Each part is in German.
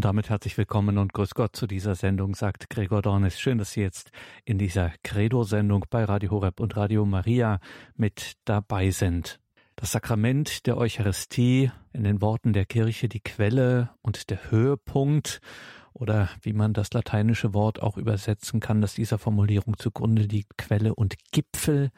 Und damit herzlich willkommen und grüß Gott zu dieser Sendung, sagt Gregor Dornis. Schön, dass Sie jetzt in dieser Credo-Sendung bei Radio Horeb und Radio Maria mit dabei sind. Das Sakrament der Eucharistie, in den Worten der Kirche die Quelle und der Höhepunkt oder wie man das lateinische Wort auch übersetzen kann, das dieser Formulierung zugrunde liegt, Quelle und Gipfel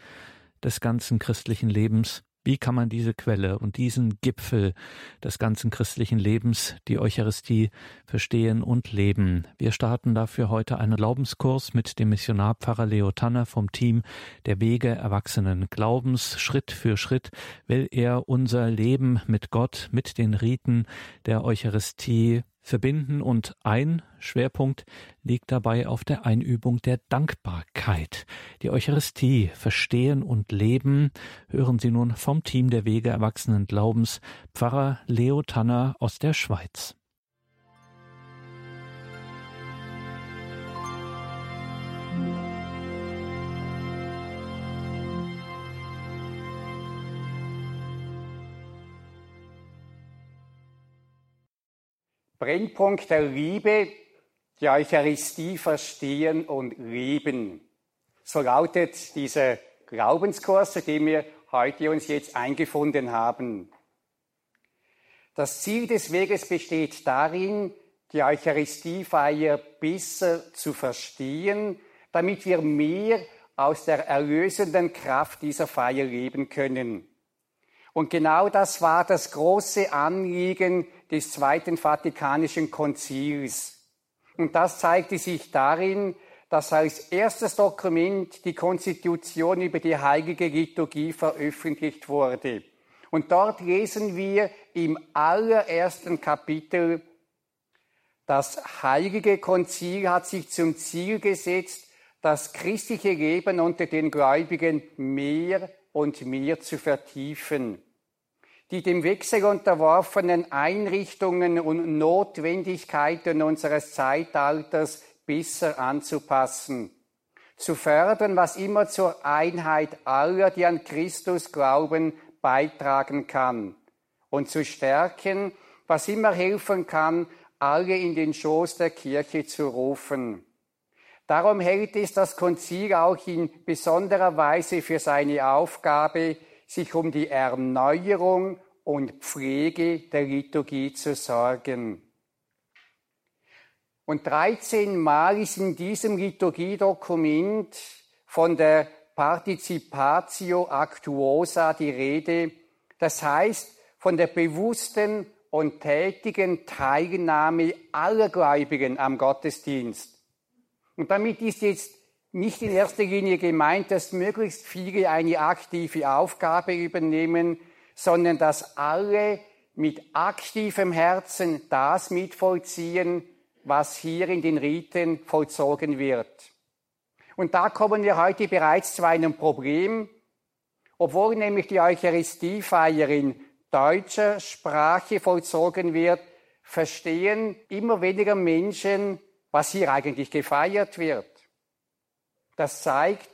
des ganzen christlichen Lebens. Wie kann man diese Quelle und diesen Gipfel des ganzen christlichen Lebens, die Eucharistie, verstehen und leben? Wir starten dafür heute einen Glaubenskurs mit dem Missionarpfarrer Leo Tanner vom Team der Wege Erwachsenen Glaubens. Schritt für Schritt will er unser Leben mit Gott, mit den Riten der Eucharistie verbinden und ein Schwerpunkt liegt dabei auf der Einübung der Dankbarkeit. Die Eucharistie verstehen und leben, hören Sie nun vom Team der Wege Erwachsenen Glaubens, Pfarrer Leo Tanner aus der Schweiz. Brennpunkt der Liebe, die Eucharistie verstehen und lieben. So lautet dieser Glaubenskurs, zu dem wir heute uns jetzt eingefunden haben. Das Ziel des Weges besteht darin, die Eucharistiefeier besser zu verstehen, damit wir mehr aus der erlösenden Kraft dieser Feier leben können. Und genau das war das große Anliegen des Zweiten Vatikanischen Konzils. Und das zeigte sich darin, dass als erstes Dokument die Konstitution über die heilige Liturgie veröffentlicht wurde. Und dort lesen wir im allerersten Kapitel, das heilige Konzil hat sich zum Ziel gesetzt, das christliche Leben unter den Gläubigen mehr und mehr zu vertiefen die dem Wechsel unterworfenen Einrichtungen und Notwendigkeiten unseres Zeitalters besser anzupassen, zu fördern, was immer zur Einheit aller, die an Christus glauben, beitragen kann und zu stärken, was immer helfen kann, alle in den Schoß der Kirche zu rufen. Darum hält es das Konzil auch in besonderer Weise für seine Aufgabe, sich um die Erneuerung und Pflege der Liturgie zu sorgen. Und 13 Mal ist in diesem Liturgiedokument von der Participatio Actuosa die Rede, das heißt von der bewussten und tätigen Teilnahme aller Gläubigen am Gottesdienst. Und damit ist jetzt nicht in erster Linie gemeint, dass möglichst viele eine aktive Aufgabe übernehmen, sondern dass alle mit aktivem Herzen das mitvollziehen, was hier in den Riten vollzogen wird. Und da kommen wir heute bereits zu einem Problem, obwohl nämlich die Eucharistiefeier in deutscher Sprache vollzogen wird, verstehen immer weniger Menschen, was hier eigentlich gefeiert wird. Das zeigt,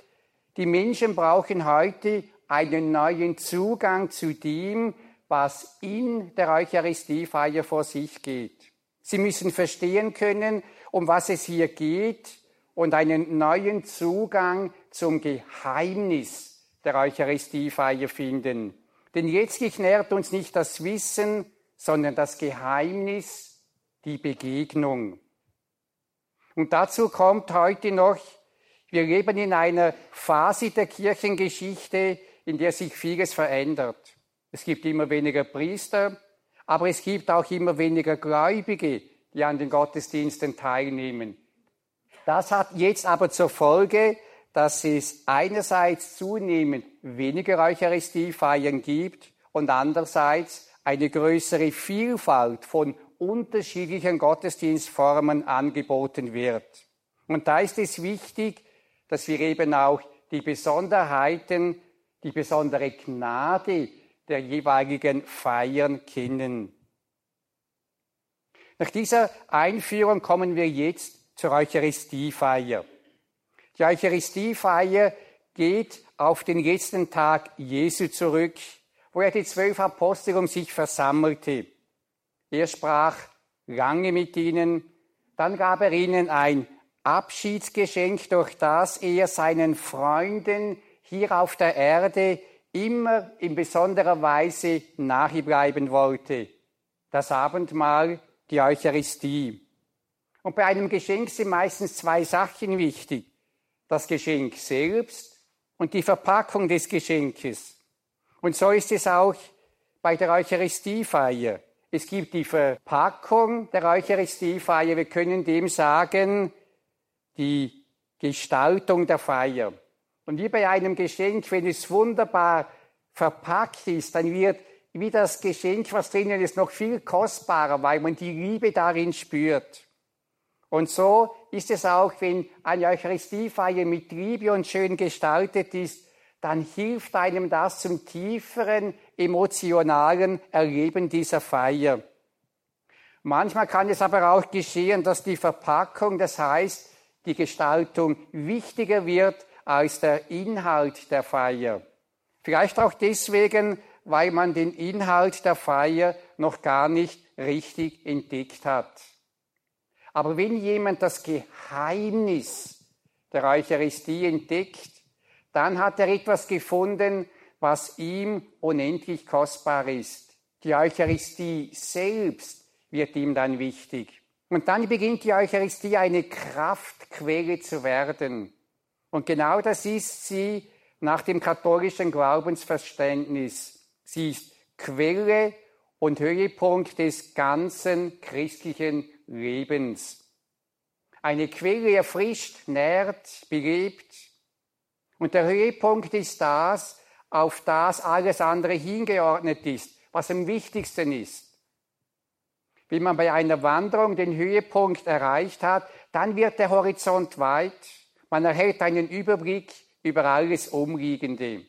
die Menschen brauchen heute einen neuen Zugang zu dem, was in der Eucharistiefeier vor sich geht. Sie müssen verstehen können, um was es hier geht und einen neuen Zugang zum Geheimnis der Eucharistiefeier finden. Denn letztlich nährt uns nicht das Wissen, sondern das Geheimnis, die Begegnung. Und dazu kommt heute noch, wir leben in einer Phase der Kirchengeschichte, in der sich vieles verändert. Es gibt immer weniger Priester, aber es gibt auch immer weniger Gläubige, die an den Gottesdiensten teilnehmen. Das hat jetzt aber zur Folge, dass es einerseits zunehmend weniger Eucharistiefeiern gibt und andererseits eine größere Vielfalt von unterschiedlichen Gottesdienstformen angeboten wird. Und da ist es wichtig, dass wir eben auch die Besonderheiten die besondere Gnade der jeweiligen Feiern kennen. Nach dieser Einführung kommen wir jetzt zur Eucharistiefeier. Die Eucharistiefeier geht auf den letzten Tag Jesu zurück, wo er die zwölf Apostel um sich versammelte. Er sprach, lange mit ihnen. Dann gab er ihnen ein Abschiedsgeschenk, durch das er seinen Freunden hier auf der Erde immer in besonderer Weise nachbleiben wollte. Das Abendmahl, die Eucharistie. Und bei einem Geschenk sind meistens zwei Sachen wichtig. Das Geschenk selbst und die Verpackung des Geschenkes. Und so ist es auch bei der Eucharistiefeier. Es gibt die Verpackung der Eucharistiefeier. Wir können dem sagen, die Gestaltung der Feier. Und wie bei einem Geschenk, wenn es wunderbar verpackt ist, dann wird wie das Geschenk, was drinnen ist, noch viel kostbarer, weil man die Liebe darin spürt. Und so ist es auch, wenn eine Eucharistiefeier mit Liebe und schön gestaltet ist, dann hilft einem das zum tieferen emotionalen Erleben dieser Feier. Manchmal kann es aber auch geschehen, dass die Verpackung, das heißt die Gestaltung, wichtiger wird als der Inhalt der Feier. Vielleicht auch deswegen, weil man den Inhalt der Feier noch gar nicht richtig entdeckt hat. Aber wenn jemand das Geheimnis der Eucharistie entdeckt, dann hat er etwas gefunden, was ihm unendlich kostbar ist. Die Eucharistie selbst wird ihm dann wichtig. Und dann beginnt die Eucharistie eine Kraftquelle zu werden. Und genau das ist sie nach dem katholischen Glaubensverständnis. Sie ist Quelle und Höhepunkt des ganzen christlichen Lebens. Eine Quelle erfrischt, nährt, belebt. Und der Höhepunkt ist das, auf das alles andere hingeordnet ist, was am wichtigsten ist. Wenn man bei einer Wanderung den Höhepunkt erreicht hat, dann wird der Horizont weit. Man erhält einen Überblick über alles Umliegende.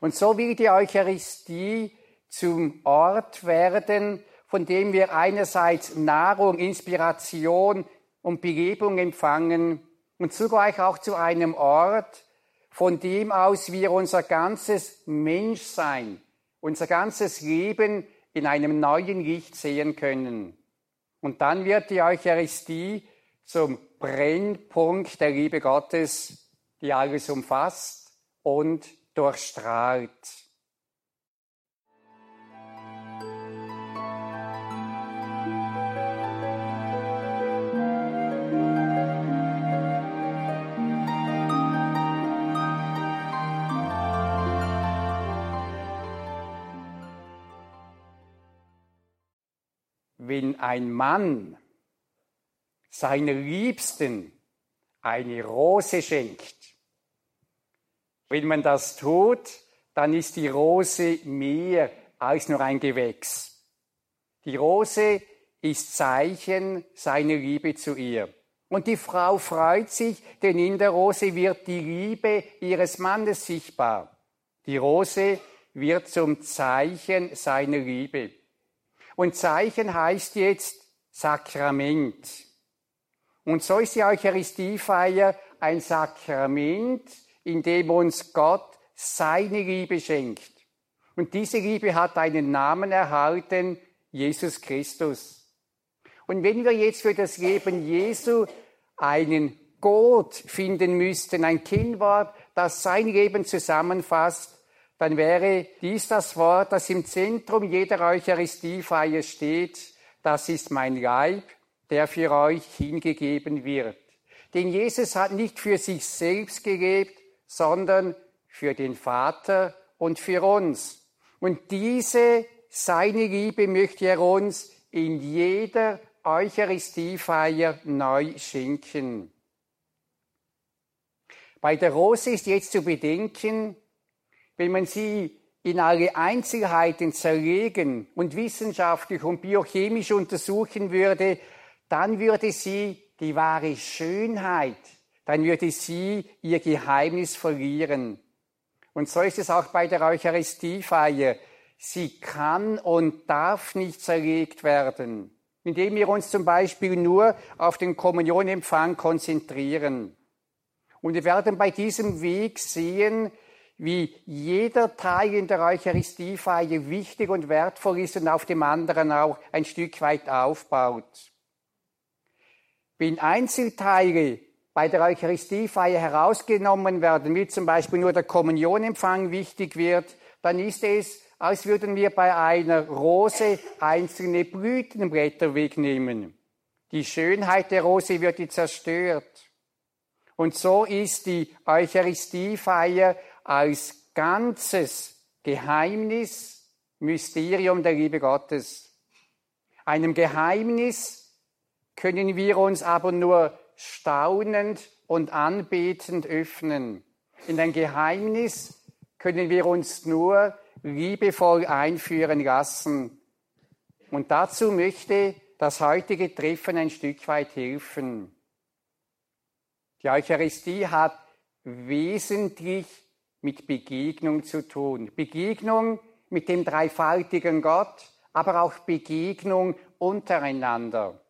Und so will die Eucharistie zum Ort werden, von dem wir einerseits Nahrung, Inspiration und Belebung empfangen und zugleich auch zu einem Ort, von dem aus wir unser ganzes Menschsein, unser ganzes Leben in einem neuen Licht sehen können. Und dann wird die Eucharistie zum Brennpunkt der Liebe Gottes, die alles umfasst und durchstrahlt. Wenn ein Mann seiner Liebsten eine Rose schenkt. Wenn man das tut, dann ist die Rose mehr als nur ein Gewächs. Die Rose ist Zeichen seiner Liebe zu ihr. Und die Frau freut sich, denn in der Rose wird die Liebe ihres Mannes sichtbar. Die Rose wird zum Zeichen seiner Liebe. Und Zeichen heißt jetzt Sakrament. Und so ist die Eucharistiefeier ein Sakrament, in dem uns Gott seine Liebe schenkt. Und diese Liebe hat einen Namen erhalten, Jesus Christus. Und wenn wir jetzt für das Leben Jesu einen Gott finden müssten, ein Kinnwort, das sein Leben zusammenfasst, dann wäre dies das Wort, das im Zentrum jeder Eucharistiefeier steht. Das ist mein Leib, der für euch hingegeben wird. Denn Jesus hat nicht für sich selbst gelebt, sondern für den Vater und für uns. Und diese, seine Liebe möchte er uns in jeder Eucharistiefeier neu schenken. Bei der Rose ist jetzt zu bedenken, wenn man sie in alle Einzelheiten zerlegen und wissenschaftlich und biochemisch untersuchen würde, dann würde sie die wahre Schönheit, dann würde sie ihr Geheimnis verlieren. Und so ist es auch bei der Eucharistiefeier. Sie kann und darf nicht zerlegt werden, indem wir uns zum Beispiel nur auf den Kommunionempfang konzentrieren. Und wir werden bei diesem Weg sehen, wie jeder Teil in der Eucharistiefeier wichtig und wertvoll ist und auf dem anderen auch ein Stück weit aufbaut. Wenn Einzelteile bei der Eucharistiefeier herausgenommen werden, wie zum Beispiel nur der Kommunionempfang wichtig wird, dann ist es, als würden wir bei einer Rose einzelne Blütenblätter wegnehmen. Die Schönheit der Rose wird zerstört. Und so ist die Eucharistiefeier als ganzes Geheimnis, Mysterium der Liebe Gottes. Einem Geheimnis können wir uns aber nur staunend und anbetend öffnen. In ein Geheimnis können wir uns nur liebevoll einführen lassen. Und dazu möchte das heutige Treffen ein Stück weit helfen. Die Eucharistie hat wesentlich mit Begegnung zu tun. Begegnung mit dem dreifaltigen Gott, aber auch Begegnung untereinander.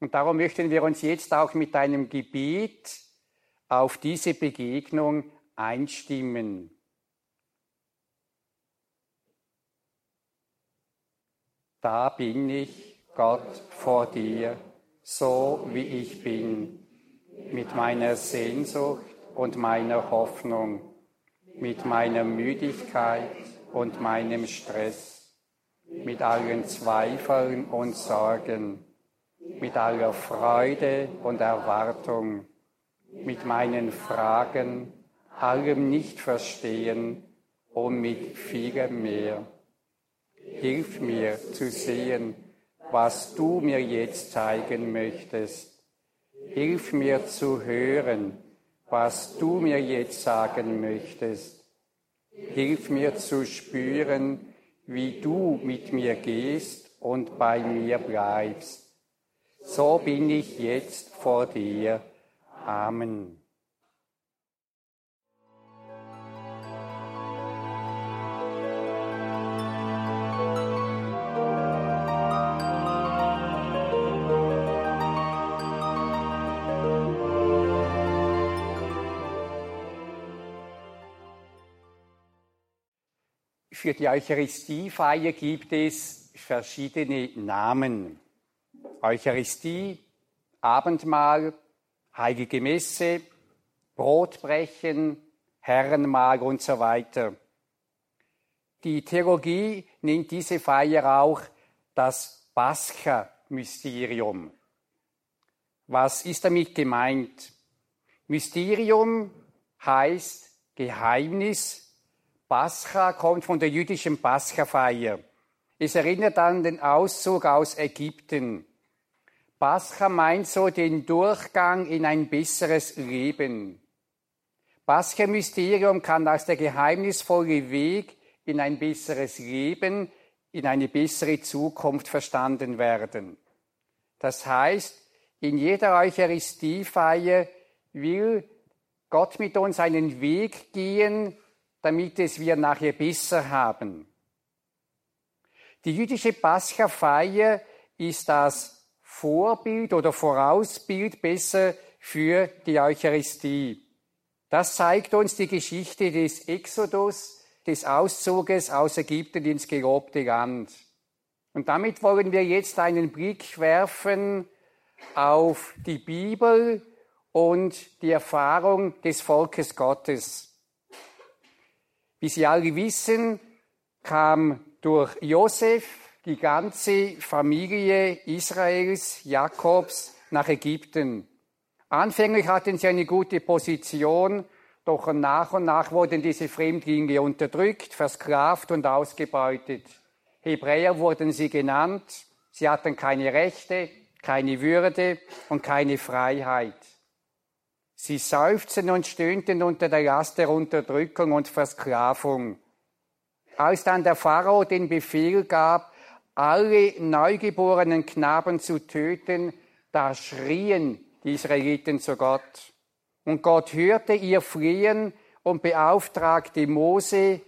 Und darum möchten wir uns jetzt auch mit einem Gebet auf diese Begegnung einstimmen. Da bin ich, Gott, vor dir, so wie ich bin, mit meiner Sehnsucht und meiner Hoffnung mit meiner Müdigkeit und meinem Stress, mit allen Zweifeln und Sorgen, mit aller Freude und Erwartung, mit meinen Fragen, allem Nichtverstehen und mit vielem mehr. Hilf mir zu sehen, was du mir jetzt zeigen möchtest. Hilf mir zu hören, was du mir jetzt sagen möchtest. Hilf mir zu spüren, wie du mit mir gehst und bei mir bleibst. So bin ich jetzt vor dir. Amen. Für die Eucharistiefeier gibt es verschiedene Namen. Eucharistie, Abendmahl, Heilige Messe, Brotbrechen, Herrenmahl und so weiter. Die Theologie nennt diese Feier auch das Pascha-Mysterium. Was ist damit gemeint? Mysterium heißt Geheimnis, Pascha kommt von der jüdischen Pascha-Feier. Es erinnert an den Auszug aus Ägypten. Pascha meint so den Durchgang in ein besseres Leben. Pascha-Mysterium kann als der geheimnisvolle Weg in ein besseres Leben, in eine bessere Zukunft verstanden werden. Das heißt, in jeder Eucharistiefeier will Gott mit uns einen Weg gehen, damit es wir nachher besser haben. Die jüdische Pascha-Feier ist das Vorbild oder Vorausbild besser für die Eucharistie. Das zeigt uns die Geschichte des Exodus, des Auszuges aus Ägypten ins gelobte Land. Und damit wollen wir jetzt einen Blick werfen auf die Bibel und die Erfahrung des Volkes Gottes. Wie Sie alle wissen, kam durch Josef die ganze Familie Israels, Jakobs, nach Ägypten. Anfänglich hatten sie eine gute Position, doch nach und nach wurden diese Fremdlinge unterdrückt, versklavt und ausgebeutet. Hebräer wurden sie genannt. Sie hatten keine Rechte, keine Würde und keine Freiheit. Sie seufzten und stöhnten unter der Last der Unterdrückung und Versklavung. Als dann der Pharao den Befehl gab, alle neugeborenen Knaben zu töten, da schrien die Israeliten zu Gott. Und Gott hörte ihr Flehen und beauftragte Mose,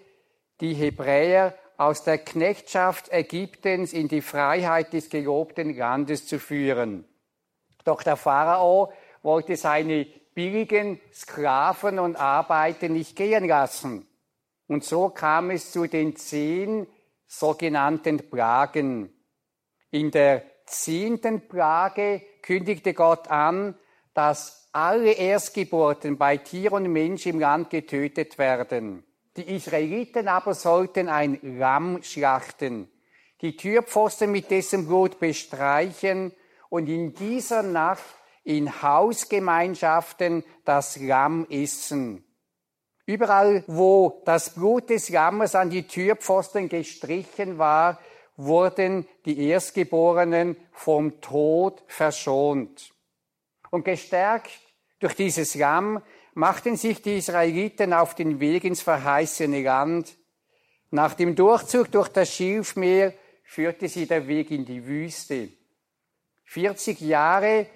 die Hebräer aus der Knechtschaft Ägyptens in die Freiheit des gelobten Landes zu führen. Doch der Pharao wollte seine billigen Sklaven und Arbeiten nicht gehen lassen. Und so kam es zu den zehn sogenannten Plagen. In der zehnten Plage kündigte Gott an, dass alle Erstgeburten bei Tier und Mensch im Land getötet werden. Die Israeliten aber sollten ein Lamm schlachten, die Türpfosten mit dessen Blut bestreichen und in dieser Nacht in Hausgemeinschaften das Lamm essen. Überall, wo das Blut des Lammes an die Türpfosten gestrichen war, wurden die Erstgeborenen vom Tod verschont. Und gestärkt durch dieses Lamm machten sich die Israeliten auf den Weg ins verheißene Land. Nach dem Durchzug durch das Schilfmeer führte sie der Weg in die Wüste. 40 Jahre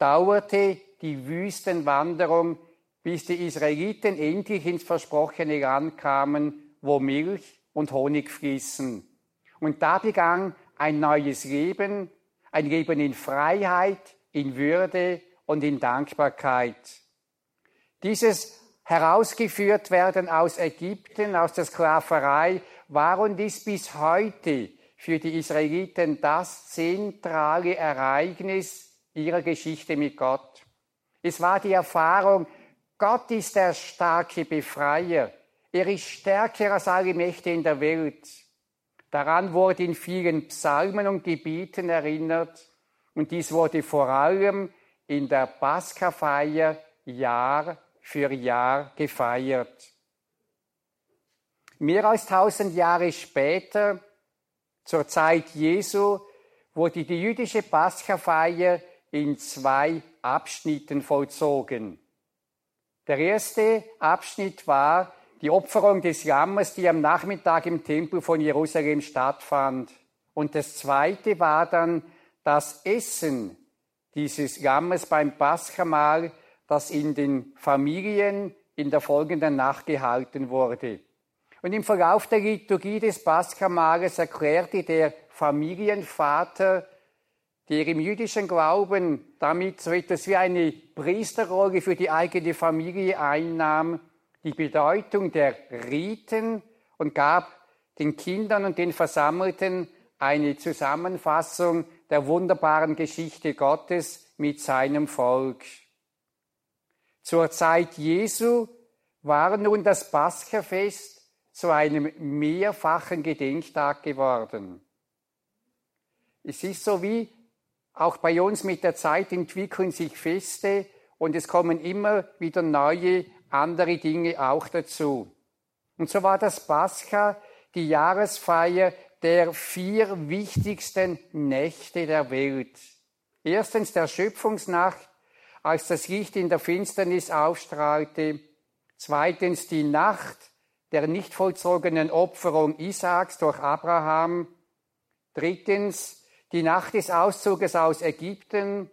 dauerte die Wüstenwanderung, bis die Israeliten endlich ins versprochene Land kamen, wo Milch und Honig fließen. Und da begann ein neues Leben, ein Leben in Freiheit, in Würde und in Dankbarkeit. Dieses herausgeführt werden aus Ägypten, aus der Sklaverei, war und ist bis heute für die Israeliten das zentrale Ereignis ihrer Geschichte mit Gott. Es war die Erfahrung, Gott ist der starke Befreier. Er ist stärker als alle Mächte in der Welt. Daran wurde in vielen Psalmen und Gebieten erinnert und dies wurde vor allem in der Paschafeier Jahr für Jahr gefeiert. Mehr als tausend Jahre später, zur Zeit Jesu, wurde die jüdische Paschafeier in zwei Abschnitten vollzogen. Der erste Abschnitt war die Opferung des Lammes, die am Nachmittag im Tempel von Jerusalem stattfand. Und das zweite war dann das Essen dieses Lammes beim Paschamahl, das in den Familien in der folgenden Nacht gehalten wurde. Und im Verlauf der Liturgie des Paschamalles erklärte der Familienvater, der im jüdischen Glauben damit so etwas wie eine Priesterrolle für die eigene Familie einnahm, die Bedeutung der Riten und gab den Kindern und den Versammelten eine Zusammenfassung der wunderbaren Geschichte Gottes mit seinem Volk. Zur Zeit Jesu war nun das Paschafest zu einem mehrfachen Gedenktag geworden. Es ist so wie auch bei uns mit der Zeit entwickeln sich Feste und es kommen immer wieder neue, andere Dinge auch dazu. Und so war das Pascha die Jahresfeier der vier wichtigsten Nächte der Welt. Erstens der Schöpfungsnacht, als das Licht in der Finsternis aufstrahlte. Zweitens die Nacht der nicht vollzogenen Opferung Isaaks durch Abraham. Drittens die Nacht des Auszuges aus Ägypten.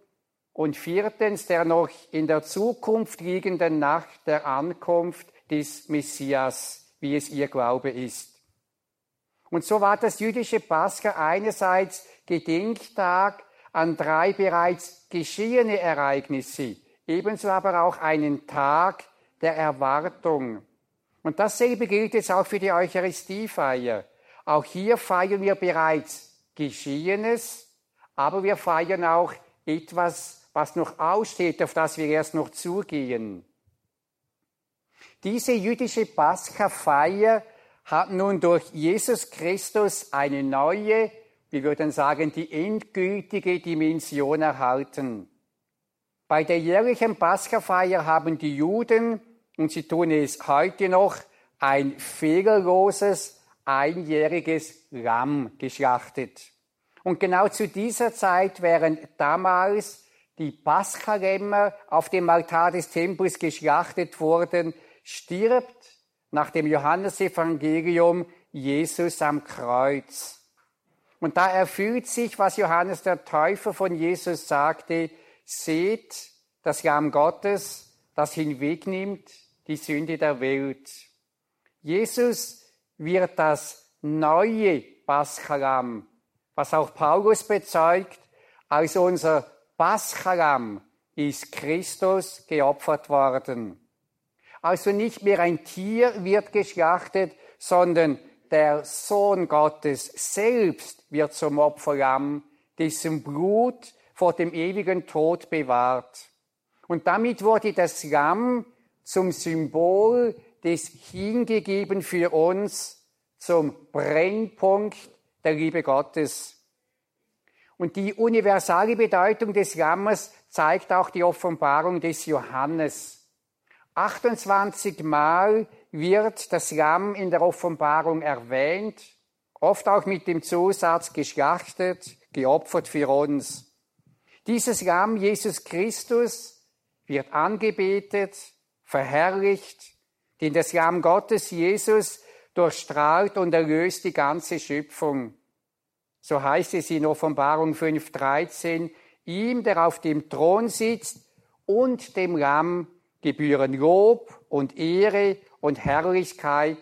Und viertens der noch in der Zukunft liegenden Nacht der Ankunft des Messias, wie es ihr Glaube ist. Und so war das jüdische Pascha einerseits Gedenktag an drei bereits geschehene Ereignisse, ebenso aber auch einen Tag der Erwartung. Und dasselbe gilt jetzt auch für die Eucharistiefeier. Auch hier feiern wir bereits Geschehenes, aber wir feiern auch etwas, was noch aussteht, auf das wir erst noch zugehen. Diese jüdische Pascha-Feier hat nun durch Jesus Christus eine neue, wir würden sagen, die endgültige Dimension erhalten. Bei der jährlichen Paschafeier haben die Juden, und sie tun es heute noch, ein fehlerloses, einjähriges Lamm geschlachtet. Und genau zu dieser Zeit, während damals die Paschalämmer auf dem Altar des Tempels geschlachtet wurden, stirbt nach dem Johannesevangelium Jesus am Kreuz. Und da erfüllt sich, was Johannes der Täufer von Jesus sagte, seht das Lamm Gottes, das hinwegnimmt die Sünde der Welt. Jesus wird das neue Paschalam, was auch Paulus bezeugt, als unser Paschalam ist Christus geopfert worden. Also nicht mehr ein Tier wird geschlachtet, sondern der Sohn Gottes selbst wird zum Opferlamm, dessen Blut vor dem ewigen Tod bewahrt. Und damit wurde das Lamm zum Symbol des hingegeben für uns, zum Brennpunkt der Liebe Gottes. Und die universale Bedeutung des Lammes zeigt auch die Offenbarung des Johannes. 28 Mal wird das Lamm in der Offenbarung erwähnt, oft auch mit dem Zusatz geschlachtet, geopfert für uns. Dieses Lamm, Jesus Christus, wird angebetet, verherrlicht, denn das Lamm Gottes, Jesus, durchstrahlt und erlöst die ganze Schöpfung. So heißt es in Offenbarung 5.13, ihm, der auf dem Thron sitzt, und dem Lamm gebühren Lob und Ehre und Herrlichkeit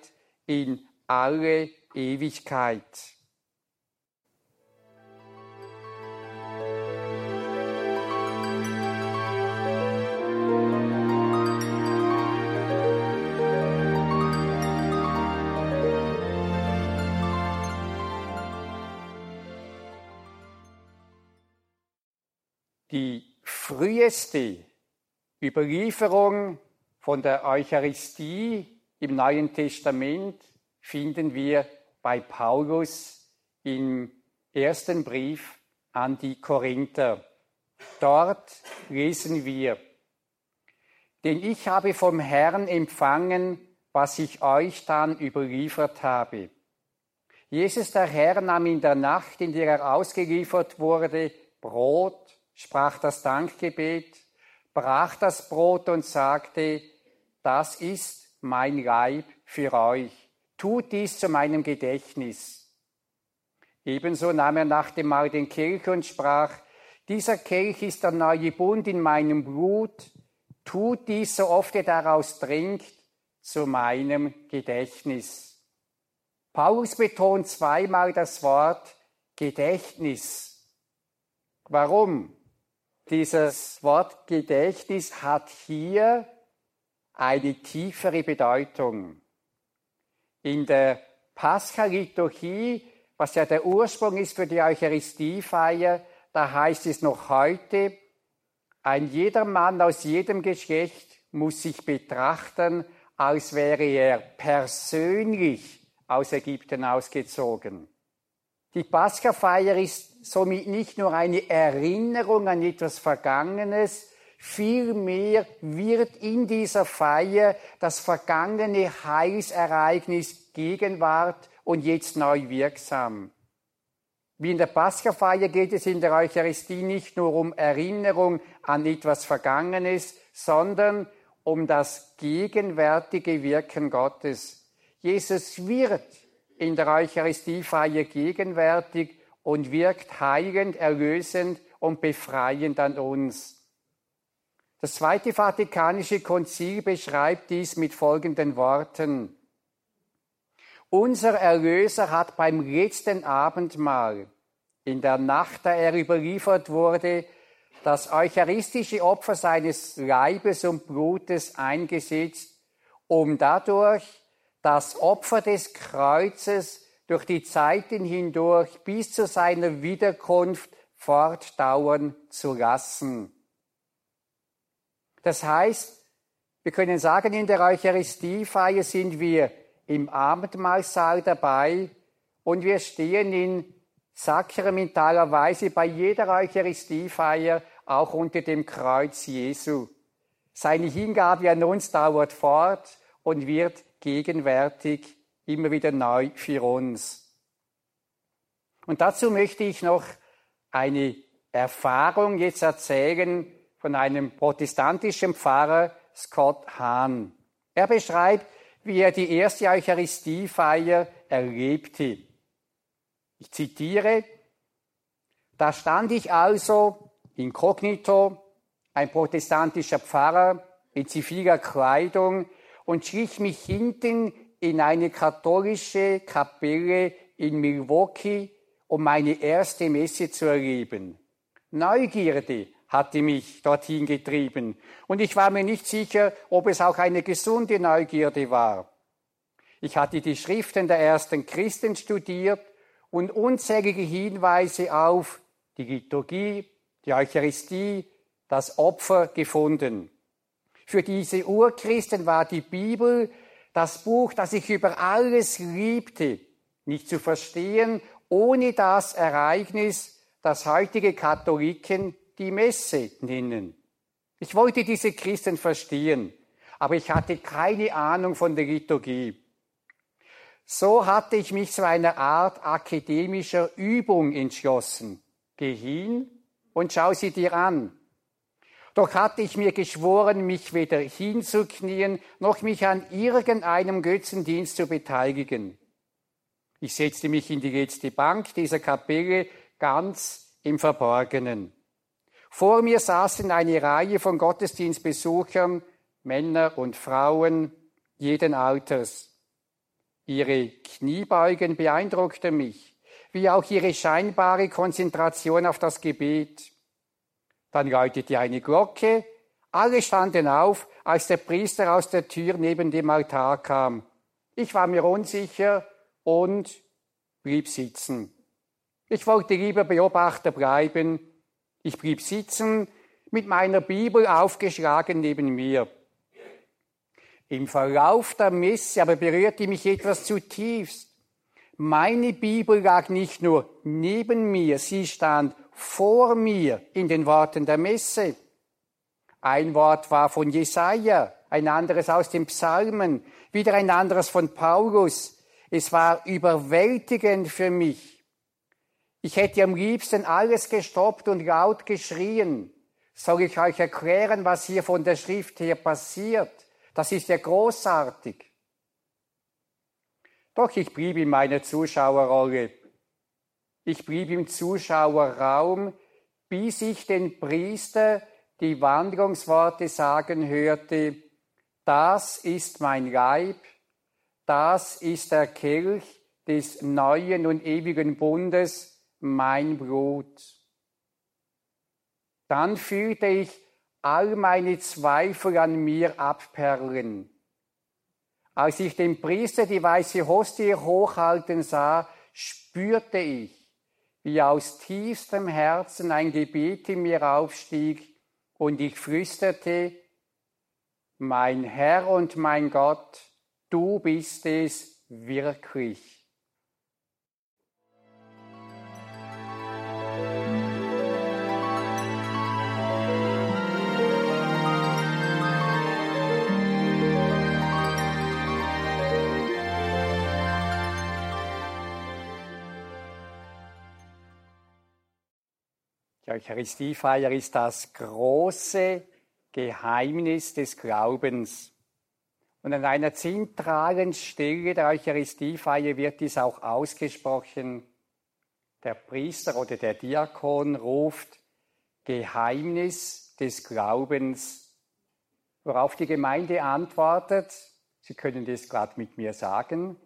in alle Ewigkeit. Die früheste Überlieferung von der Eucharistie im Neuen Testament finden wir bei Paulus im ersten Brief an die Korinther. Dort lesen wir, denn ich habe vom Herrn empfangen, was ich euch dann überliefert habe. Jesus der Herr nahm in der Nacht, in der er ausgeliefert wurde, Brot, sprach das Dankgebet, brach das Brot und sagte, das ist mein Leib für euch. Tut dies zu meinem Gedächtnis. Ebenso nahm er nach dem Mahl den Kelch und sprach, dieser Kelch ist der neue Bund in meinem Blut. Tut dies, so oft ihr daraus trinkt, zu meinem Gedächtnis. Paulus betont zweimal das Wort Gedächtnis. Warum? Dieses Wort Gedächtnis hat hier eine tiefere Bedeutung. In der Pascha-Liturgie, was ja der Ursprung ist für die Eucharistiefeier, da heißt es noch heute, ein jeder Mann aus jedem Geschlecht muss sich betrachten, als wäre er persönlich aus Ägypten ausgezogen. Die Pascha-Feier ist somit nicht nur eine Erinnerung an etwas Vergangenes, vielmehr wird in dieser Feier das vergangene Heilsereignis Gegenwart und jetzt neu wirksam. Wie in der Pascha-Feier geht es in der Eucharistie nicht nur um Erinnerung an etwas Vergangenes, sondern um das gegenwärtige Wirken Gottes. Jesus wird in der Eucharistiefeier gegenwärtig und wirkt heilend, erlösend und befreiend an uns. Das Zweite Vatikanische Konzil beschreibt dies mit folgenden Worten. Unser Erlöser hat beim letzten Abendmahl, in der Nacht, da er überliefert wurde, das eucharistische Opfer seines Leibes und Blutes eingesetzt, um dadurch das Opfer des Kreuzes durch die Zeiten hindurch bis zu seiner Wiederkunft fortdauern zu lassen. Das heißt, wir können sagen, in der Eucharistiefeier sind wir im Abendmahlsaal dabei und wir stehen in sakramentaler Weise bei jeder Eucharistiefeier auch unter dem Kreuz Jesu. Seine Hingabe an uns dauert fort und wird gegenwärtig immer wieder neu für uns. Und dazu möchte ich noch eine Erfahrung jetzt erzählen von einem protestantischen Pfarrer Scott Hahn. Er beschreibt, wie er die erste Eucharistiefeier erlebte. Ich zitiere, da stand ich also inkognito, ein protestantischer Pfarrer in ziviler Kleidung und schlich mich hinten in eine katholische Kapelle in Milwaukee, um meine erste Messe zu erleben. Neugierde hatte mich dorthin getrieben. Und ich war mir nicht sicher, ob es auch eine gesunde Neugierde war. Ich hatte die Schriften der ersten Christen studiert und unzählige Hinweise auf die Liturgie, die Eucharistie, das Opfer gefunden. Für diese Urchristen war die Bibel das Buch, das ich über alles liebte, nicht zu verstehen, ohne das Ereignis, das heutige Katholiken die Messe nennen. Ich wollte diese Christen verstehen, aber ich hatte keine Ahnung von der Liturgie. So hatte ich mich zu einer Art akademischer Übung entschlossen. Geh hin und schau sie dir an. Doch hatte ich mir geschworen, mich weder hinzuknien, noch mich an irgendeinem Götzendienst zu beteiligen. Ich setzte mich in die letzte Bank dieser Kapelle ganz im Verborgenen. Vor mir saßen eine Reihe von Gottesdienstbesuchern, Männer und Frauen jeden Alters. Ihre Kniebeugen beeindruckten mich, wie auch ihre scheinbare Konzentration auf das Gebet. Dann läutete eine Glocke, alle standen auf, als der Priester aus der Tür neben dem Altar kam. Ich war mir unsicher und blieb sitzen. Ich wollte lieber Beobachter bleiben. Ich blieb sitzen, mit meiner Bibel aufgeschlagen neben mir. Im Verlauf der Messe aber berührte mich etwas zutiefst. Meine Bibel lag nicht nur neben mir, sie stand vor mir in den Worten der Messe. Ein Wort war von Jesaja, ein anderes aus den Psalmen, wieder ein anderes von Paulus. Es war überwältigend für mich. Ich hätte am liebsten alles gestoppt und laut geschrien. Soll ich euch erklären, was hier von der Schrift her passiert? Das ist ja großartig. Doch ich blieb in meiner Zuschauerrolle. Ich blieb im Zuschauerraum, bis ich den Priester die Wanderungsworte sagen hörte, das ist mein Leib, das ist der Kelch des neuen und ewigen Bundes, mein Blut. Dann fühlte ich all meine Zweifel an mir abperlen. Als ich den Priester die weiße Hostie hochhalten sah, spürte ich, wie aus tiefstem Herzen ein Gebet in mir aufstieg und ich flüsterte, mein Herr und mein Gott, du bist es wirklich. Eucharistiefeier ist das große Geheimnis des Glaubens. Und an einer zentralen Stelle der Eucharistiefeier wird dies auch ausgesprochen. Der Priester oder der Diakon ruft Geheimnis des Glaubens, worauf die Gemeinde antwortet, Sie können das gerade mit mir sagen,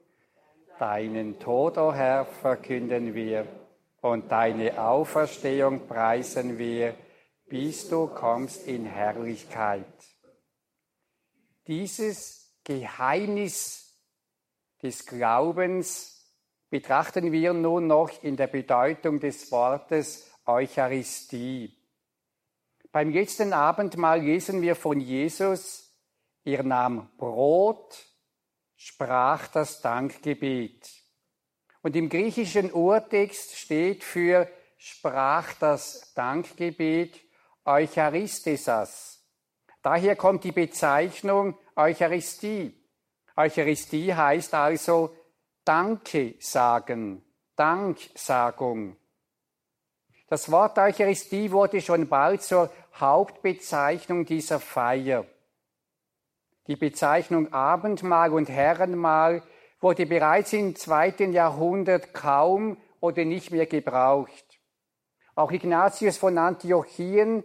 Deinen Tod, o oh Herr, verkünden wir und deine Auferstehung preisen wir, bis du kommst in Herrlichkeit. Dieses Geheimnis des Glaubens betrachten wir nun noch in der Bedeutung des Wortes Eucharistie. Beim letzten Abendmahl lesen wir von Jesus, er nahm Brot, sprach das Dankgebet. Und im griechischen Urtext steht für sprach das Dankgebet Eucharistisas. Daher kommt die Bezeichnung Eucharistie. Eucharistie heißt also Danke sagen, Danksagung. Das Wort Eucharistie wurde schon bald zur Hauptbezeichnung dieser Feier. Die Bezeichnung Abendmahl und Herrenmahl wurde bereits im zweiten Jahrhundert kaum oder nicht mehr gebraucht. Auch Ignatius von Antiochien,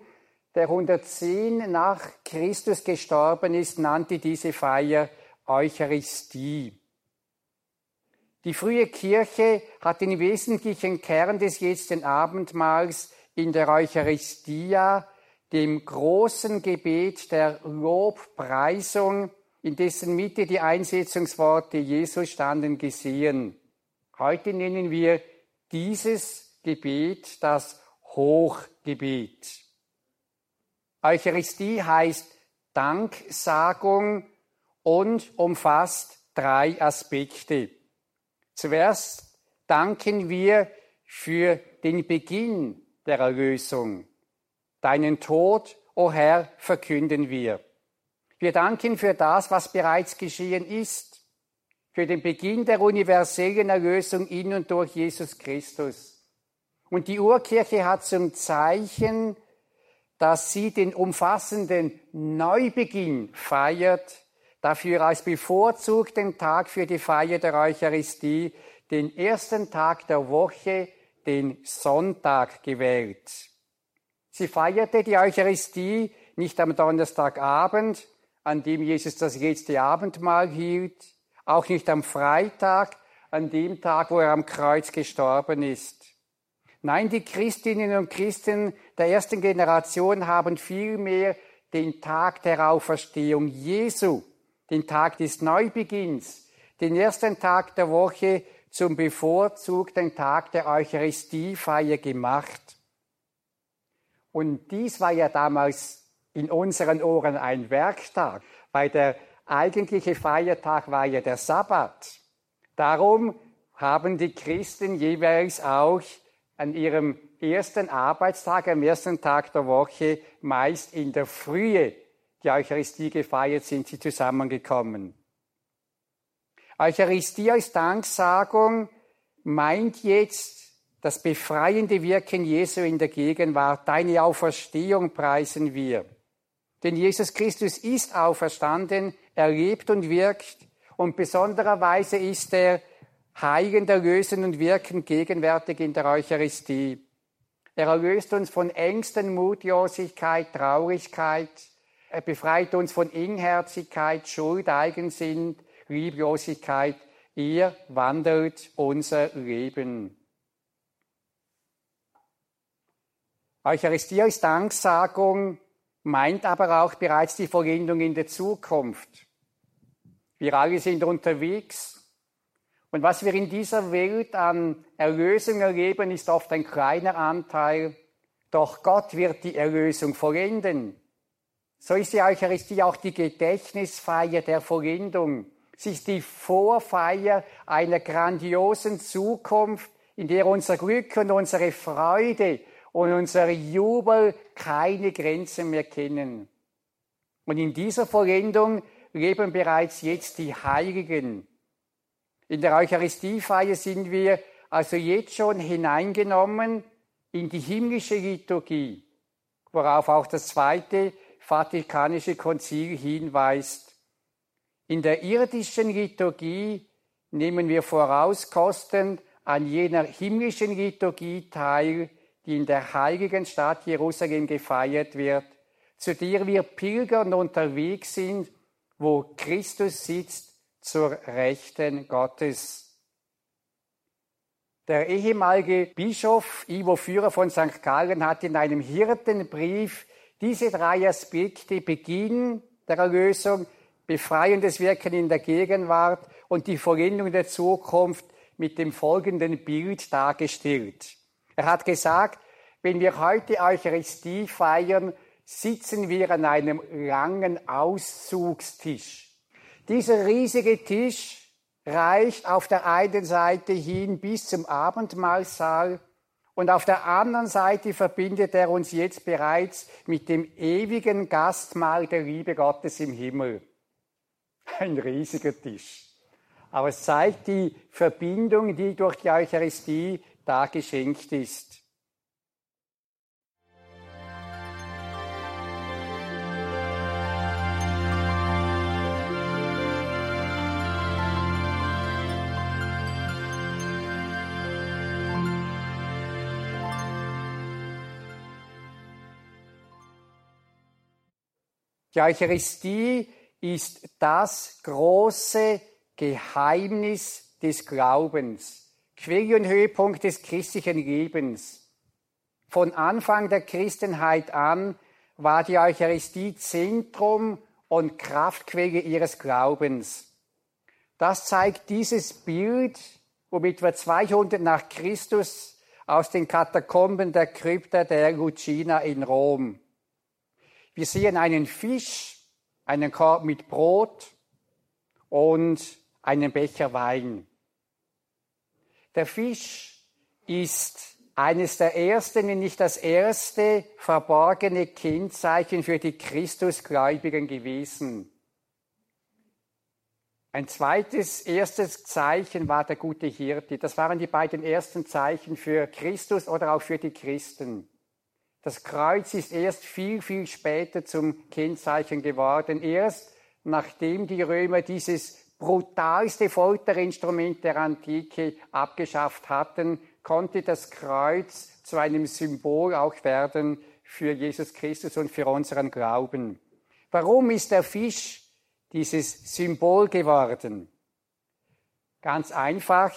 der 110 nach Christus gestorben ist, nannte diese Feier Eucharistie. Die frühe Kirche hat den wesentlichen Kern des letzten Abendmahls in der Eucharistia, dem großen Gebet der Lobpreisung, in dessen Mitte die Einsetzungsworte Jesu standen, gesehen. Heute nennen wir dieses Gebet das Hochgebet. Eucharistie heißt Danksagung und umfasst drei Aspekte. Zuerst danken wir für den Beginn der Erlösung. Deinen Tod, o oh Herr, verkünden wir. Wir danken für das, was bereits geschehen ist, für den Beginn der universellen Erlösung in und durch Jesus Christus. Und die Urkirche hat zum Zeichen, dass sie den umfassenden Neubeginn feiert, dafür als bevorzugten Tag für die Feier der Eucharistie den ersten Tag der Woche, den Sonntag, gewählt. Sie feierte die Eucharistie nicht am Donnerstagabend, an dem Jesus das letzte Abendmahl hielt, auch nicht am Freitag, an dem Tag, wo er am Kreuz gestorben ist. Nein, die Christinnen und Christen der ersten Generation haben vielmehr den Tag der Auferstehung Jesu, den Tag des Neubeginns, den ersten Tag der Woche zum bevorzugten Tag der Eucharistiefeier gemacht. Und dies war ja damals in unseren Ohren ein Werktag, weil der eigentliche Feiertag war ja der Sabbat. Darum haben die Christen jeweils auch an ihrem ersten Arbeitstag, am ersten Tag der Woche, meist in der Frühe die Eucharistie gefeiert, sind sie zusammengekommen. Eucharistie als Danksagung meint jetzt das befreiende Wirken Jesu in der Gegenwart. Deine Auferstehung preisen wir. Denn Jesus Christus ist auferstanden, er lebt und wirkt und besondererweise ist er heilend, erlösen und wirken gegenwärtig in der Eucharistie. Er erlöst uns von Ängsten, Mutlosigkeit, Traurigkeit. Er befreit uns von Inherzigkeit, Schuld, Eigensinn, Lieblosigkeit. Er wandelt unser Leben. Eucharistie als Danksagung meint aber auch bereits die Vollendung in der Zukunft. Wir alle sind unterwegs und was wir in dieser Welt an Erlösung erleben, ist oft ein kleiner Anteil. Doch Gott wird die Erlösung vollenden. So ist die Eucharistie auch die Gedächtnisfeier der Vollendung. Sie ist die Vorfeier einer grandiosen Zukunft, in der unser Glück und unsere Freude und unser Jubel keine Grenzen mehr kennen. Und in dieser Vollendung leben bereits jetzt die Heiligen, in der Eucharistiefeier sind wir also jetzt schon hineingenommen in die himmlische Liturgie, worauf auch das zweite Vatikanische Konzil hinweist. In der irdischen Liturgie nehmen wir vorauskostend an jener himmlischen Liturgie teil, die in der heiligen Stadt Jerusalem gefeiert wird, zu der wir pilgern unterwegs sind, wo Christus sitzt zur Rechten Gottes. Der ehemalige Bischof Ivo Führer von St. Gallen hat in einem Hirtenbrief diese drei Aspekte Beginn der Erlösung, befreiendes Wirken in der Gegenwart und die Vollendung der Zukunft mit dem folgenden Bild dargestellt. Er hat gesagt, wenn wir heute Eucharistie feiern, sitzen wir an einem langen Auszugstisch. Dieser riesige Tisch reicht auf der einen Seite hin bis zum Abendmahlsaal und auf der anderen Seite verbindet er uns jetzt bereits mit dem ewigen Gastmahl der Liebe Gottes im Himmel. Ein riesiger Tisch. Aber es zeigt die Verbindung, die durch die Eucharistie da geschenkt ist. Die Eucharistie ist das große Geheimnis des Glaubens, Quelle und Höhepunkt des christlichen Lebens. Von Anfang der Christenheit an war die Eucharistie Zentrum und Kraftquelle ihres Glaubens. Das zeigt dieses Bild, womit wir 200 nach Christus aus den Katakomben der Krypta der Lucina in Rom. Wir sehen einen Fisch, einen Korb mit Brot und einen Becher Wein. Der Fisch ist eines der ersten, wenn nicht das erste verborgene Kennzeichen für die Christusgläubigen gewesen. Ein zweites, erstes Zeichen war der gute Hirte. Das waren die beiden ersten Zeichen für Christus oder auch für die Christen. Das Kreuz ist erst viel, viel später zum Kennzeichen geworden. Erst nachdem die Römer dieses brutalste Folterinstrument der Antike abgeschafft hatten, konnte das Kreuz zu einem Symbol auch werden für Jesus Christus und für unseren Glauben. Warum ist der Fisch dieses Symbol geworden? Ganz einfach,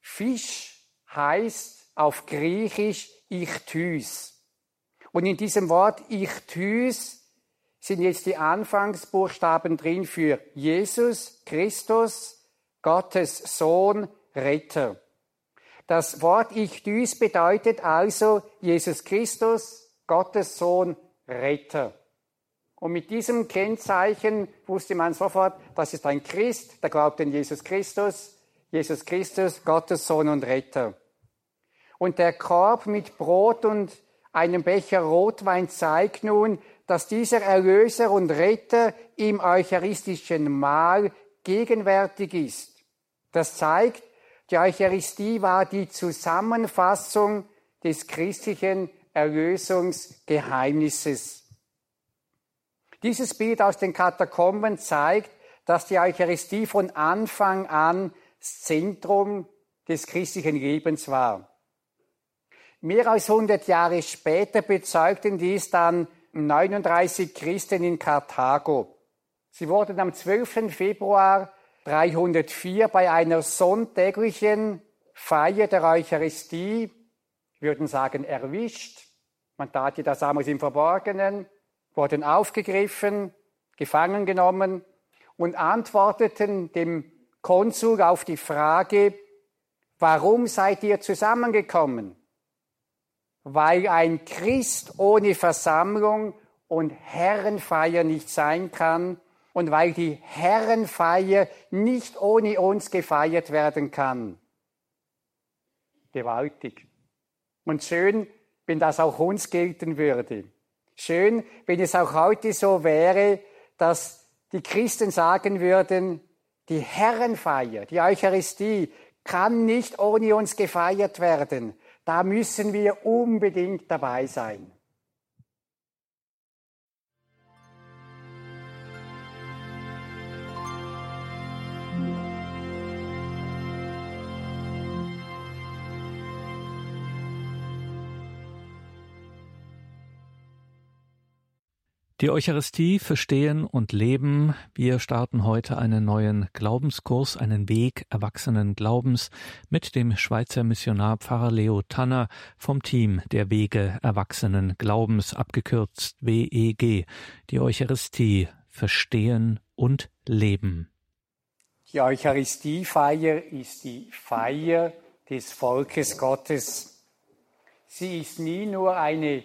Fisch heißt auf Griechisch Ichthys. Und in diesem Wort Ichthys sind jetzt die Anfangsbuchstaben drin für Jesus, Christus, Gottes Sohn, Retter. Das Wort Ichthys bedeutet also Jesus Christus, Gottes Sohn, Retter. Und mit diesem Kennzeichen wusste man sofort, das ist ein Christ, der glaubt an Jesus Christus, Jesus Christus, Gottes Sohn und Retter. Und der Korb mit Brot und einem Becher Rotwein zeigt nun, dass dieser Erlöser und Retter im eucharistischen Mahl gegenwärtig ist. Das zeigt, die Eucharistie war die Zusammenfassung des christlichen Erlösungsgeheimnisses. Dieses Bild aus den Katakomben zeigt, dass die Eucharistie von Anfang an das Zentrum des christlichen Lebens war. Mehr als 100 Jahre später bezeugten dies dann 39 Christen in Karthago. Sie wurden am 12. Februar 304 bei einer sonntäglichen Feier der Eucharistie, würden sagen, erwischt. Man tat das damals im Verborgenen, wurden aufgegriffen, gefangen genommen und antworteten dem Konsul auf die Frage, warum seid ihr zusammengekommen? Weil ein Christ ohne Versammlung und Herrenfeier nicht sein kann, und weil die Herrenfeier nicht ohne uns gefeiert werden kann. Gewaltig. Und schön, wenn das auch uns gelten würde. Schön, wenn es auch heute so wäre, dass die Christen sagen würden, die Herrenfeier, die Eucharistie kann nicht ohne uns gefeiert werden. Da müssen wir unbedingt dabei sein. Die Eucharistie verstehen und leben. Wir starten heute einen neuen Glaubenskurs, einen Weg erwachsenen Glaubens mit dem Schweizer Missionar Pfarrer Leo Tanner vom Team der Wege erwachsenen Glaubens, abgekürzt WEG. Die Eucharistie verstehen und leben. Die Eucharistiefeier ist die Feier des Volkes Gottes. Sie ist nie nur eine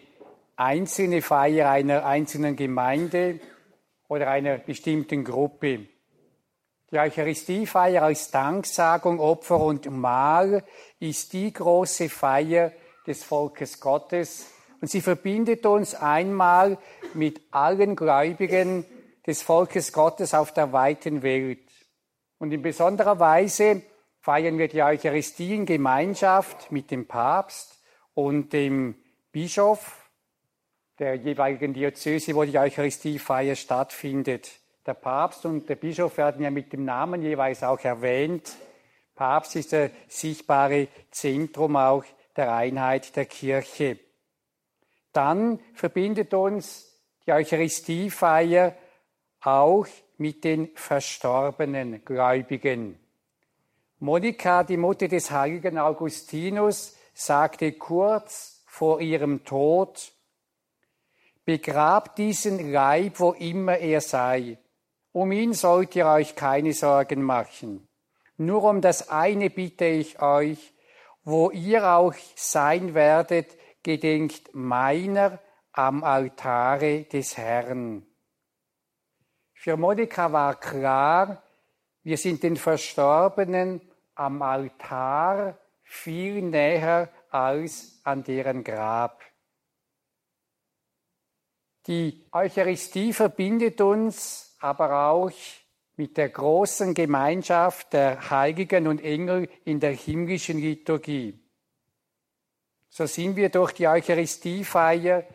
einzelne Feier einer einzelnen Gemeinde oder einer bestimmten Gruppe. Die Eucharistiefeier als Danksagung, Opfer und Mahl ist die große Feier des Volkes Gottes und sie verbindet uns einmal mit allen Gläubigen des Volkes Gottes auf der weiten Welt. Und in besonderer Weise feiern wir die Eucharistie in Gemeinschaft mit dem Papst und dem Bischof der jeweiligen Diözese, wo die Eucharistiefeier stattfindet. Der Papst und der Bischof werden ja mit dem Namen jeweils auch erwähnt. Papst ist das sichtbare Zentrum auch der Einheit der Kirche. Dann verbindet uns die Eucharistiefeier auch mit den verstorbenen Gläubigen. Monika, die Mutter des heiligen Augustinus, sagte kurz vor ihrem Tod, begrabt diesen Leib, wo immer er sei. Um ihn sollt ihr euch keine Sorgen machen. Nur um das eine bitte ich euch, wo ihr auch sein werdet, gedenkt meiner am Altare des Herrn. Für Monika war klar, wir sind den Verstorbenen am Altar viel näher als an deren Grab. Die Eucharistie verbindet uns aber auch mit der großen Gemeinschaft der Heiligen und Engel in der himmlischen Liturgie. So sind wir durch die Eucharistiefeier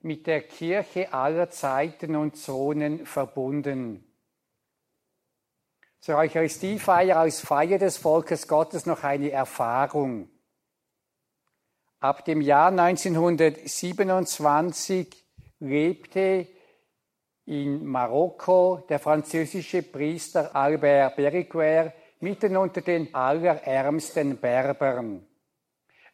mit der Kirche aller Zeiten und Zonen verbunden. Zur Eucharistiefeier als Feier des Volkes Gottes noch eine Erfahrung. Ab dem Jahr 1927 lebte in Marokko der französische Priester Albert Beriguer mitten unter den allerärmsten Berbern.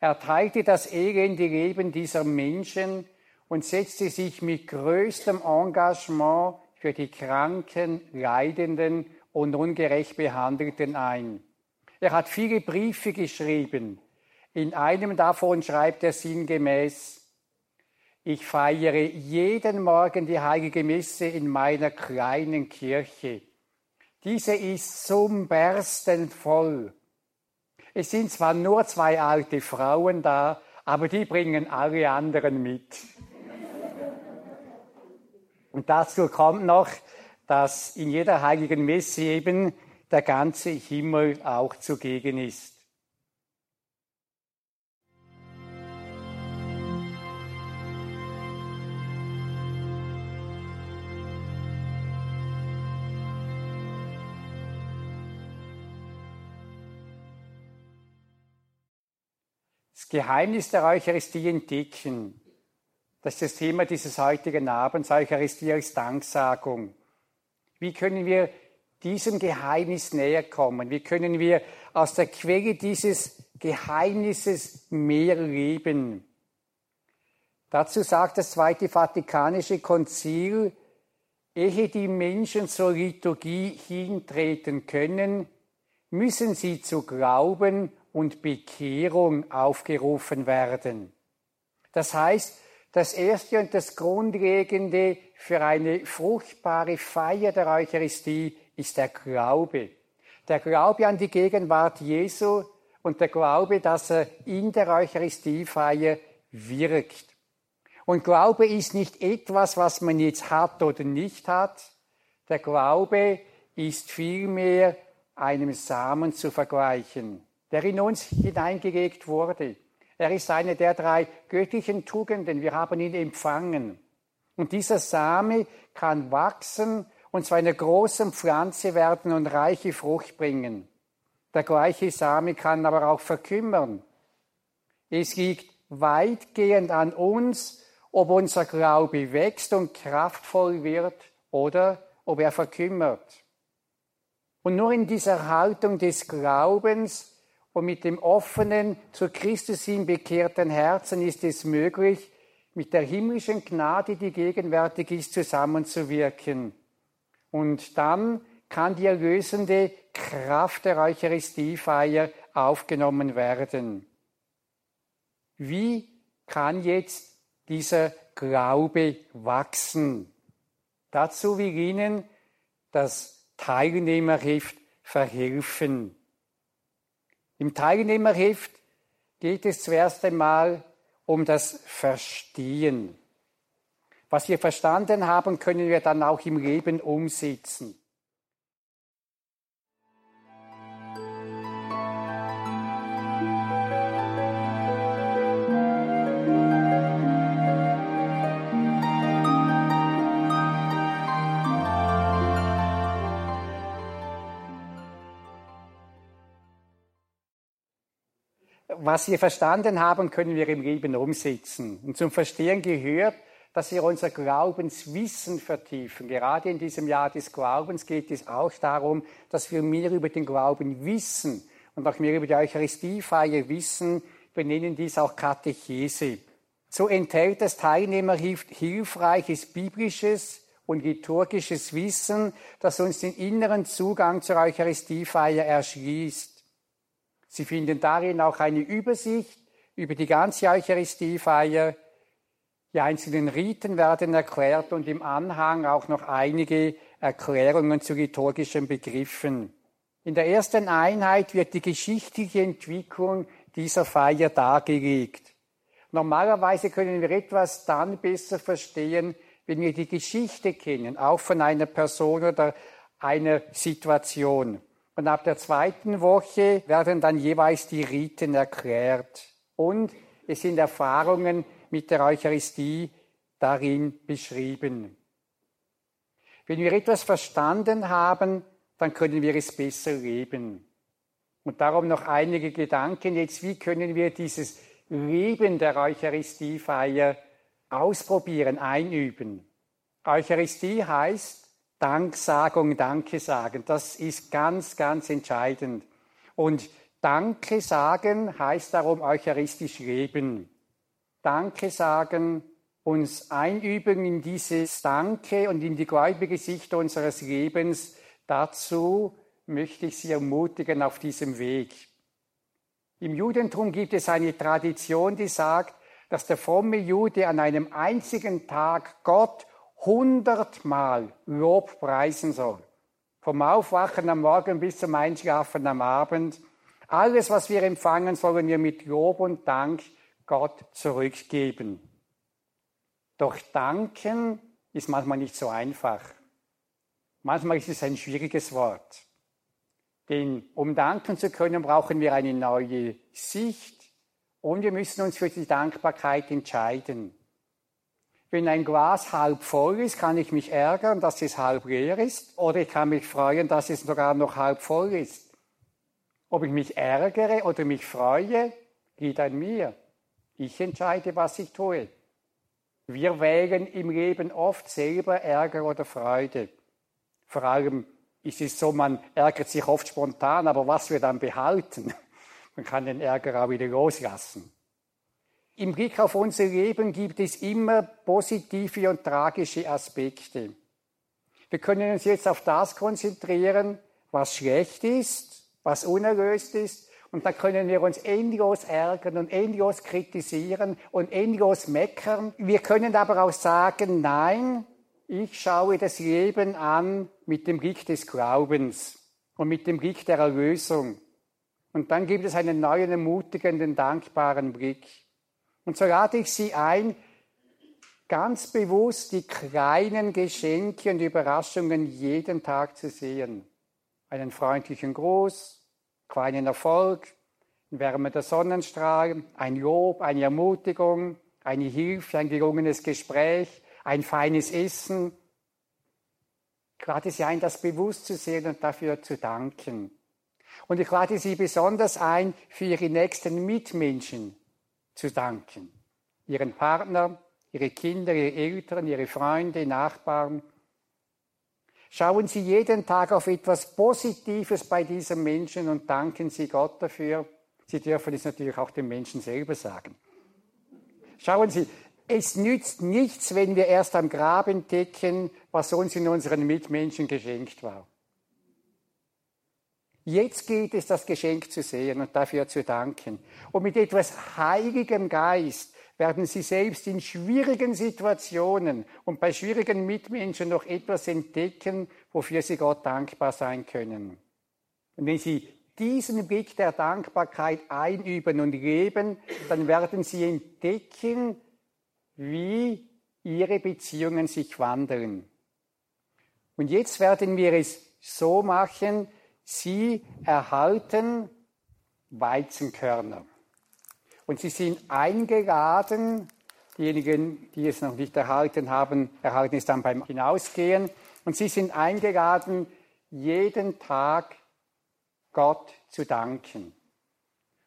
Er teilte das elende Leben dieser Menschen und setzte sich mit größtem Engagement für die Kranken, Leidenden und ungerecht Behandelten ein. Er hat viele Briefe geschrieben. In einem davon schreibt er sinngemäß, ich feiere jeden Morgen die heilige Messe in meiner kleinen Kirche. Diese ist zum Bersten voll. Es sind zwar nur zwei alte Frauen da, aber die bringen alle anderen mit. Und dazu kommt noch, dass in jeder heiligen Messe eben der ganze Himmel auch zugegen ist. Das Geheimnis der Eucharistie entdecken. Das ist das Thema dieses heutigen Abends, Eucharistie als Danksagung. Wie können wir diesem Geheimnis näher kommen? Wie können wir aus der Quelle dieses Geheimnisses mehr leben? Dazu sagt das Zweite Vatikanische Konzil, ehe die Menschen zur Liturgie hintreten können, müssen sie zu Glauben und Bekehrung aufgerufen werden. Das heißt, das Erste und das Grundlegende für eine fruchtbare Feier der Eucharistie ist der Glaube. Der Glaube an die Gegenwart Jesu und der Glaube, dass er in der Eucharistiefeier wirkt. Und Glaube ist nicht etwas, was man jetzt hat oder nicht hat. Der Glaube ist vielmehr einem Samen zu vergleichen der in uns hineingelegt wurde. Er ist eine der drei göttlichen Tugenden. Wir haben ihn empfangen. Und dieser Same kann wachsen und zu einer großen Pflanze werden und reiche Frucht bringen. Der gleiche Same kann aber auch verkümmern. Es liegt weitgehend an uns, ob unser Glaube wächst und kraftvoll wird oder ob er verkümmert. Und nur in dieser Haltung des Glaubens und mit dem offenen, zu Christus hin bekehrten Herzen ist es möglich, mit der himmlischen Gnade, die gegenwärtig ist, zusammenzuwirken. Und dann kann die erlösende Kraft der Eucharistiefeier aufgenommen werden. Wie kann jetzt dieser Glaube wachsen? Dazu will Ihnen das Teilnehmerheft verhelfen. Im Teilnehmerheft geht es zuerst einmal um das Verstehen. Was wir verstanden haben, können wir dann auch im Leben umsetzen. Was wir verstanden haben, können wir im Leben umsetzen. Und zum Verstehen gehört, dass wir unser Glaubenswissen vertiefen. Gerade in diesem Jahr des Glaubens geht es auch darum, dass wir mehr über den Glauben wissen und auch mehr über die Eucharistiefeier wissen. Wir nennen dies auch Katechese. So enthält das hilfreiches biblisches und liturgisches Wissen, das uns den inneren Zugang zur Eucharistiefeier erschließt. Sie finden darin auch eine Übersicht über die ganze Eucharistiefeier. Die einzelnen Riten werden erklärt und im Anhang auch noch einige Erklärungen zu liturgischen Begriffen. In der ersten Einheit wird die geschichtliche Entwicklung dieser Feier dargelegt. Normalerweise können wir etwas dann besser verstehen, wenn wir die Geschichte kennen, auch von einer Person oder einer Situation. Und ab der zweiten Woche werden dann jeweils die Riten erklärt. Und es sind Erfahrungen mit der Eucharistie darin beschrieben. Wenn wir etwas verstanden haben, dann können wir es besser leben. Und darum noch einige Gedanken jetzt, wie können wir dieses Leben der Eucharistiefeier ausprobieren, einüben. Eucharistie heißt Danksagung, Danke sagen. Das ist ganz, ganz entscheidend. Und Danke sagen heißt darum eucharistisch leben. Danke sagen, uns einüben in dieses Danke und in die gläubige Sicht unseres Lebens. Dazu möchte ich Sie ermutigen auf diesem Weg. Im Judentum gibt es eine Tradition, die sagt, dass der fromme Jude an einem einzigen Tag Gott hundertmal Lob preisen soll. Vom Aufwachen am Morgen bis zum Einschlafen am Abend. Alles, was wir empfangen, sollen wir mit Lob und Dank Gott zurückgeben. Doch danken ist manchmal nicht so einfach. Manchmal ist es ein schwieriges Wort. Denn um danken zu können, brauchen wir eine neue Sicht und wir müssen uns für die Dankbarkeit entscheiden. Wenn ein Glas halb voll ist, kann ich mich ärgern, dass es halb leer ist, oder ich kann mich freuen, dass es sogar noch halb voll ist. Ob ich mich ärgere oder mich freue, geht an mir. Ich entscheide, was ich tue. Wir wägen im Leben oft selber Ärger oder Freude. Vor allem ist es so, man ärgert sich oft spontan, aber was wir dann behalten, man kann den Ärger auch wieder loslassen. Im Blick auf unser Leben gibt es immer positive und tragische Aspekte. Wir können uns jetzt auf das konzentrieren, was schlecht ist, was unerlöst ist, und dann können wir uns endlos ärgern und endlos kritisieren und endlos meckern. Wir können aber auch sagen, nein, ich schaue das Leben an mit dem Blick des Glaubens und mit dem Blick der Erlösung. Und dann gibt es einen neuen, ermutigenden, dankbaren Blick. Und so lade ich Sie ein, ganz bewusst die kleinen Geschenke und Überraschungen jeden Tag zu sehen. Einen freundlichen Gruß, kleinen Erfolg, ein wärmender Sonnenstrahl, ein Lob, eine Ermutigung, eine Hilfe, ein gelungenes Gespräch, ein feines Essen. Ich lade Sie ein, das bewusst zu sehen und dafür zu danken. Und ich lade Sie besonders ein, für Ihre nächsten Mitmenschen zu danken. Ihren Partner, Ihre Kinder, Ihre Eltern, Ihre Freunde, Nachbarn. Schauen Sie jeden Tag auf etwas Positives bei diesem Menschen und danken Sie Gott dafür. Sie dürfen es natürlich auch dem Menschen selber sagen. Schauen Sie, es nützt nichts, wenn wir erst am Grab entdecken, was uns in unseren Mitmenschen geschenkt war. Jetzt gilt es, das Geschenk zu sehen und dafür zu danken. Und mit etwas heiligem Geist werden Sie selbst in schwierigen Situationen und bei schwierigen Mitmenschen noch etwas entdecken, wofür Sie Gott dankbar sein können. Und wenn Sie diesen Blick der Dankbarkeit einüben und leben, dann werden Sie entdecken, wie Ihre Beziehungen sich wandeln. Und jetzt werden wir es so machen, Sie erhalten Weizenkörner. Und sie sind eingeladen, diejenigen, die es noch nicht erhalten haben, erhalten es dann beim Hinausgehen. Und sie sind eingeladen, jeden Tag Gott zu danken.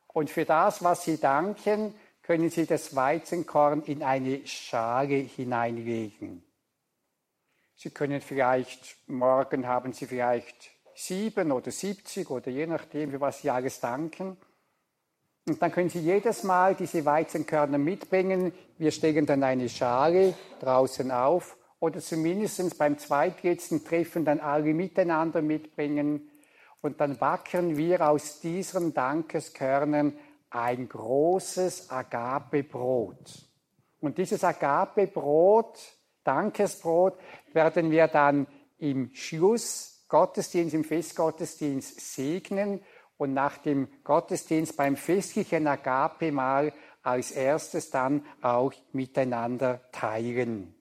Und für das, was sie danken, können sie das Weizenkorn in eine Schale hineinlegen. Sie können vielleicht, morgen haben sie vielleicht sieben oder siebzig oder je nachdem, für was Sie alles danken. Und dann können Sie jedes Mal diese Weizenkörner mitbringen. Wir stellen dann eine Schale draußen auf oder zumindest beim zweitletzten Treffen dann alle miteinander mitbringen. Und dann backen wir aus diesen Dankeskörnern ein großes Agape-Brot. Und dieses Agape-Brot, Dankesbrot, werden wir dann im Schluss Gottesdienst, im Festgottesdienst segnen und nach dem Gottesdienst beim festlichen Agape-Mahl als erstes dann auch miteinander teilen.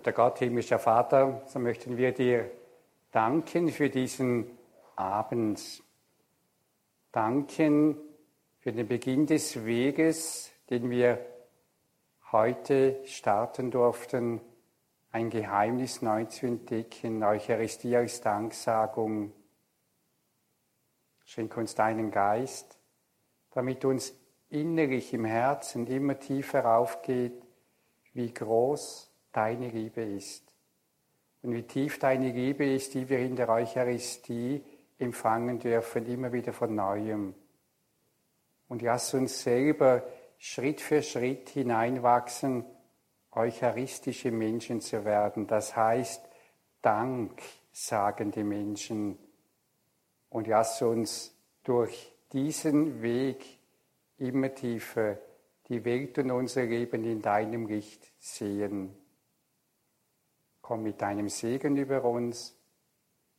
Guter Gott, himmlischer Vater, so möchten wir dir danken für diesen Abend. Danken für den Beginn des Weges, den wir heute starten durften, ein Geheimnis neu zu entdecken, Eucharistie als Danksagung. Schenk uns deinen Geist, damit uns innerlich im Herzen immer tiefer aufgeht, wie groß deine Liebe ist. Und wie tief deine Liebe ist, die wir in der Eucharistie empfangen dürfen, immer wieder von neuem. Und lass uns selber Schritt für Schritt hineinwachsen, eucharistische Menschen zu werden. Das heißt, Dank sagende Menschen. Und lass uns durch diesen Weg immer tiefer die Welt und unser Leben in deinem Licht sehen. Komm mit deinem Segen über uns.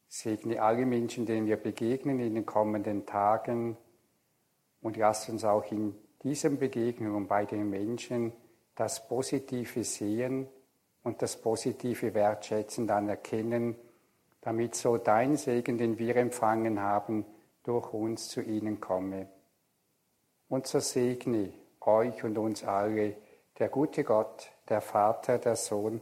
Segne alle Menschen, denen wir begegnen in den kommenden Tagen. Und lass uns auch in diesen Begegnungen bei den Menschen das Positive sehen und das Positive wertschätzen, dann erkennen, damit so dein Segen, den wir empfangen haben, durch uns zu ihnen komme. Und so segne euch und uns alle der gute Gott, der Vater, der Sohn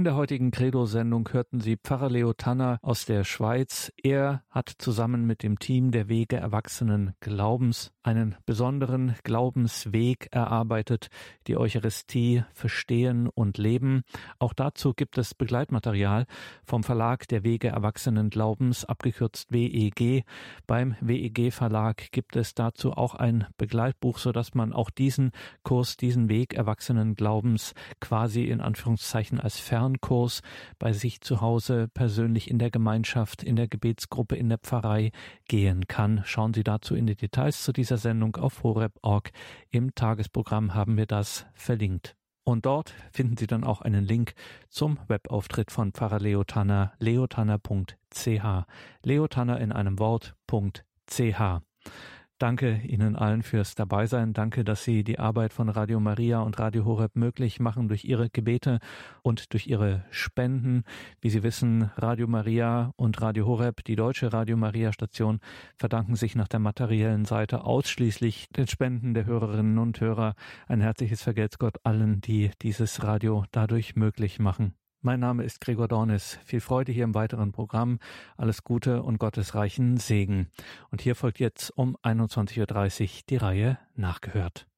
In der heutigen Credo-Sendung hörten Sie Pfarrer Leo Tanner aus der Schweiz. Er hat zusammen mit dem Team der Wege Erwachsenen Glaubens einen besonderen Glaubensweg erarbeitet, die Eucharistie verstehen und leben. Auch dazu gibt es Begleitmaterial vom Verlag der Wege Erwachsenen Glaubens, abgekürzt WEG. Beim WEG Verlag gibt es dazu auch ein Begleitbuch, sodass man auch diesen Kurs, diesen Weg Erwachsenen Glaubens quasi in Anführungszeichen als Fernkurs bei sich zu Hause persönlich in der Gemeinschaft, in der Gebetsgruppe, in der Pfarrei gehen kann. Schauen Sie dazu in die Details zu dieser Sendung auf horeb.org. Im Tagesprogramm haben wir das verlinkt. Und dort finden Sie dann auch einen Link zum Webauftritt von Pfarrer Leotanner, leotanner.ch. Leotanner in einem Wort.ch. Danke Ihnen allen fürs Dabeisein. Danke, dass Sie die Arbeit von Radio Maria und Radio Horeb möglich machen durch Ihre Gebete und durch Ihre Spenden. Wie Sie wissen, Radio Maria und Radio Horeb, die deutsche Radio Maria Station, verdanken sich nach der materiellen Seite ausschließlich den Spenden der Hörerinnen und Hörer. Ein herzliches Vergelt's Gott allen, die dieses Radio dadurch möglich machen. Mein Name ist Gregor Dornis. Viel Freude hier im weiteren Programm. Alles Gute und gottesreichen Segen. Und hier folgt jetzt um 21.30 Uhr die Reihe Nachgehört.